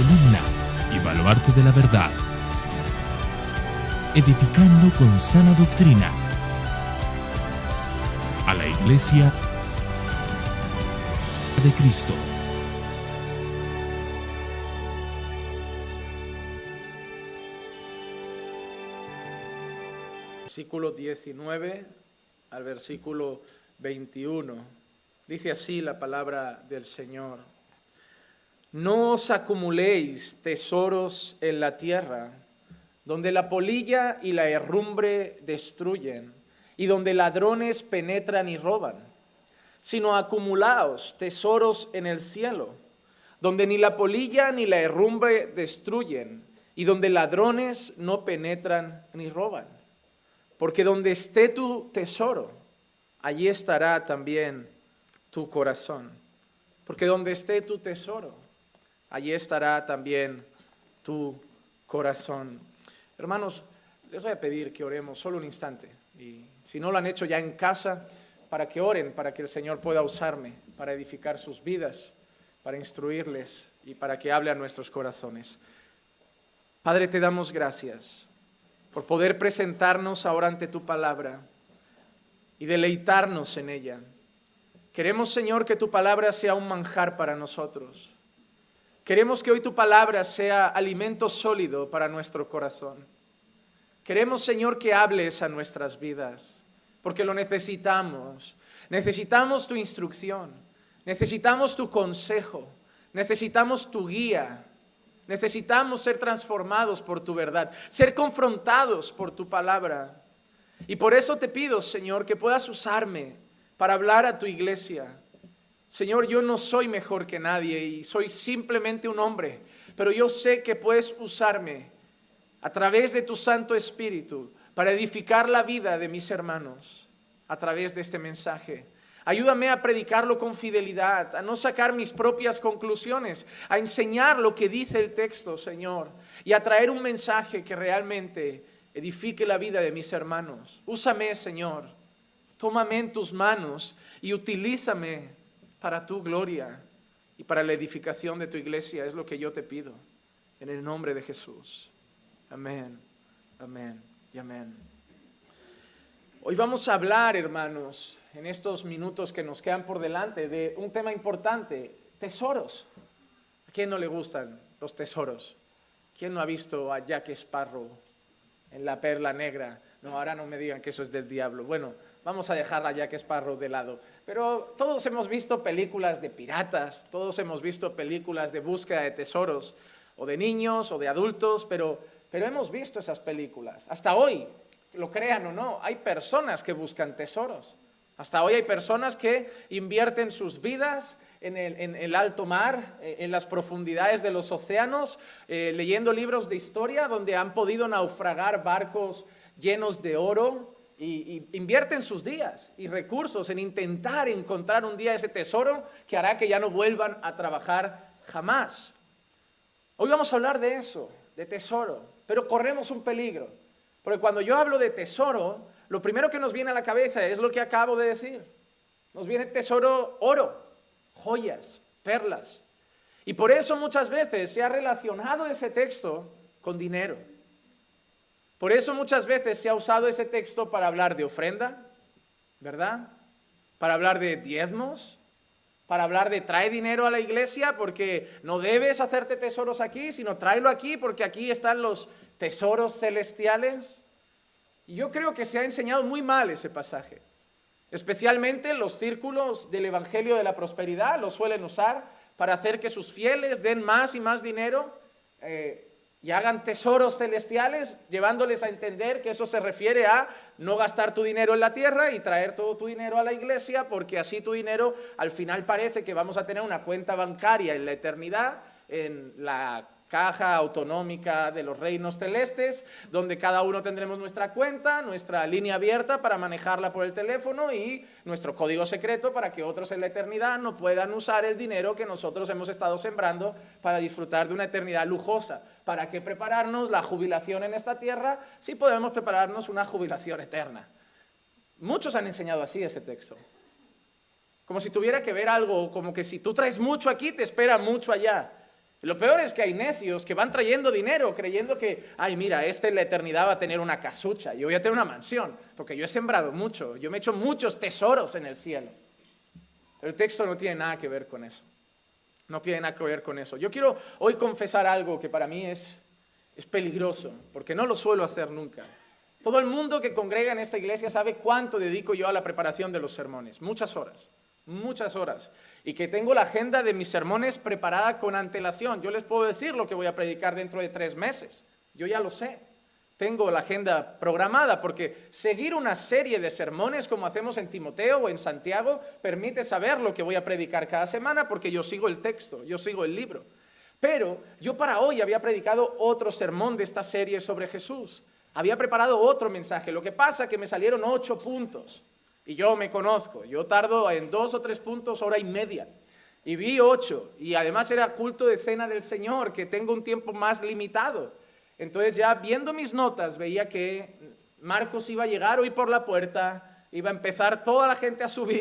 columna y baluarte de la verdad, edificando con sana doctrina a la iglesia de Cristo. Versículo 19 al versículo 21. Dice así la palabra del Señor. No os acumuléis tesoros en la tierra, donde la polilla y la herrumbre destruyen, y donde ladrones penetran y roban, sino acumulaos tesoros en el cielo, donde ni la polilla ni la herrumbre destruyen, y donde ladrones no penetran ni roban. Porque donde esté tu tesoro, allí estará también tu corazón. Porque donde esté tu tesoro, allí estará también tu corazón. Hermanos, les voy a pedir que oremos solo un instante. Y si no lo han hecho ya en casa, para que oren, para que el Señor pueda usarme, para edificar sus vidas, para instruirles y para que hable a nuestros corazones. Padre, te damos gracias por poder presentarnos ahora ante tu palabra y deleitarnos en ella. Queremos, Señor, que tu palabra sea un manjar para nosotros. Queremos que hoy tu palabra sea alimento sólido para nuestro corazón. Queremos, Señor, que hables a nuestras vidas, porque lo necesitamos. Necesitamos tu instrucción, necesitamos tu consejo, necesitamos tu guía, necesitamos ser transformados por tu verdad, ser confrontados por tu palabra. Y por eso te pido, Señor, que puedas usarme para hablar a tu iglesia. Señor, yo no soy mejor que nadie y soy simplemente un hombre, pero yo sé que puedes usarme a través de tu Santo Espíritu para edificar la vida de mis hermanos a través de este mensaje. Ayúdame a predicarlo con fidelidad, a no sacar mis propias conclusiones, a enseñar lo que dice el texto, Señor, y a traer un mensaje que realmente edifique la vida de mis hermanos. Úsame, Señor. Tómame en tus manos y utilízame para tu gloria y para la edificación de tu iglesia. Es lo que yo te pido. En el nombre de Jesús. Amén, amén y amén. Hoy vamos a hablar, hermanos, en estos minutos que nos quedan por delante, de un tema importante, tesoros. ¿A quién no le gustan los tesoros? ¿Quién no ha visto a Jack Sparrow en la perla negra? No, ahora no me digan que eso es del diablo. Bueno, vamos a dejar a Jack Sparrow de lado. Pero todos hemos visto películas de piratas, todos hemos visto películas de búsqueda de tesoros, o de niños o de adultos, pero, pero hemos visto esas películas. Hasta hoy, lo crean o no, hay personas que buscan tesoros. Hasta hoy hay personas que invierten sus vidas en el, alto mar, eh, en las profundidades de los océanos, eh, leyendo libros de historia donde han podido naufragar barcos llenos de oro y, invierten sus días y recursos en intentar encontrar un día ese tesoro que hará que ya no vuelvan a trabajar jamás. Hoy vamos a hablar de eso, de tesoro, pero corremos un peligro, porque cuando yo hablo de tesoro, lo primero que nos viene a la cabeza es lo que acabo de decir. Nos viene tesoro oro, joyas, perlas. Y por eso muchas veces se ha relacionado ese texto con dinero. Por eso muchas veces se ha usado ese texto para hablar de ofrenda, ¿verdad? Para hablar de diezmos, para hablar de trae dinero a la iglesia porque no debes hacerte tesoros aquí, sino tráelo aquí porque aquí están los tesoros celestiales. Y yo creo que se ha enseñado muy mal ese pasaje. Especialmente los círculos del Evangelio de la Prosperidad lo suelen usar para hacer que sus fieles den más y más dinero eh, y hagan tesoros celestiales, llevándoles a entender que eso se refiere a no gastar tu dinero en la tierra y traer todo tu dinero a la iglesia, porque así tu dinero al final parece que vamos a tener una cuenta bancaria en la eternidad, en la caja autonómica de los reinos celestes, donde cada uno tendremos nuestra cuenta, nuestra línea abierta para manejarla por el teléfono y nuestro código secreto para que otros en la eternidad no puedan usar el dinero que nosotros hemos estado sembrando para disfrutar de una eternidad lujosa. ¿Para qué prepararnos la jubilación en esta tierra si podemos prepararnos una jubilación eterna? Muchos han enseñado así ese texto. Como si tuviera que ver algo, como que si tú traes mucho aquí, te espera mucho allá. Lo peor es que hay necios que van trayendo dinero creyendo que, ay, mira, este en la eternidad va a tener una casucha, yo voy a tener una mansión, porque yo he sembrado mucho, yo me he hecho muchos tesoros en el cielo. Pero el texto no tiene nada que ver con eso. No tiene nada que ver con eso. Yo quiero hoy confesar algo que para mí es, es peligroso, porque no lo suelo hacer nunca. Todo el mundo que congrega en esta iglesia sabe cuánto dedico yo a la preparación de los sermones, muchas horas muchas horas, y que tengo la agenda de mis sermones preparada con antelación. Yo les puedo decir lo que voy a predicar dentro de tres meses, yo ya lo sé. Tengo la agenda programada porque seguir una serie de sermones como hacemos en Timoteo o en Santiago permite saber lo que voy a predicar cada semana porque yo sigo el texto, yo sigo el libro. Pero yo para hoy había predicado otro sermón de esta serie sobre Jesús. Había preparado otro mensaje. Lo que pasa es que me salieron ocho puntos. Y yo me conozco, yo tardo en dos o tres puntos hora y media. Y vi ocho, y además era culto de cena del Señor, que tengo un tiempo más limitado. Entonces ya viendo mis notas veía que Marcos iba a llegar hoy por la puerta, iba a empezar toda la gente a subir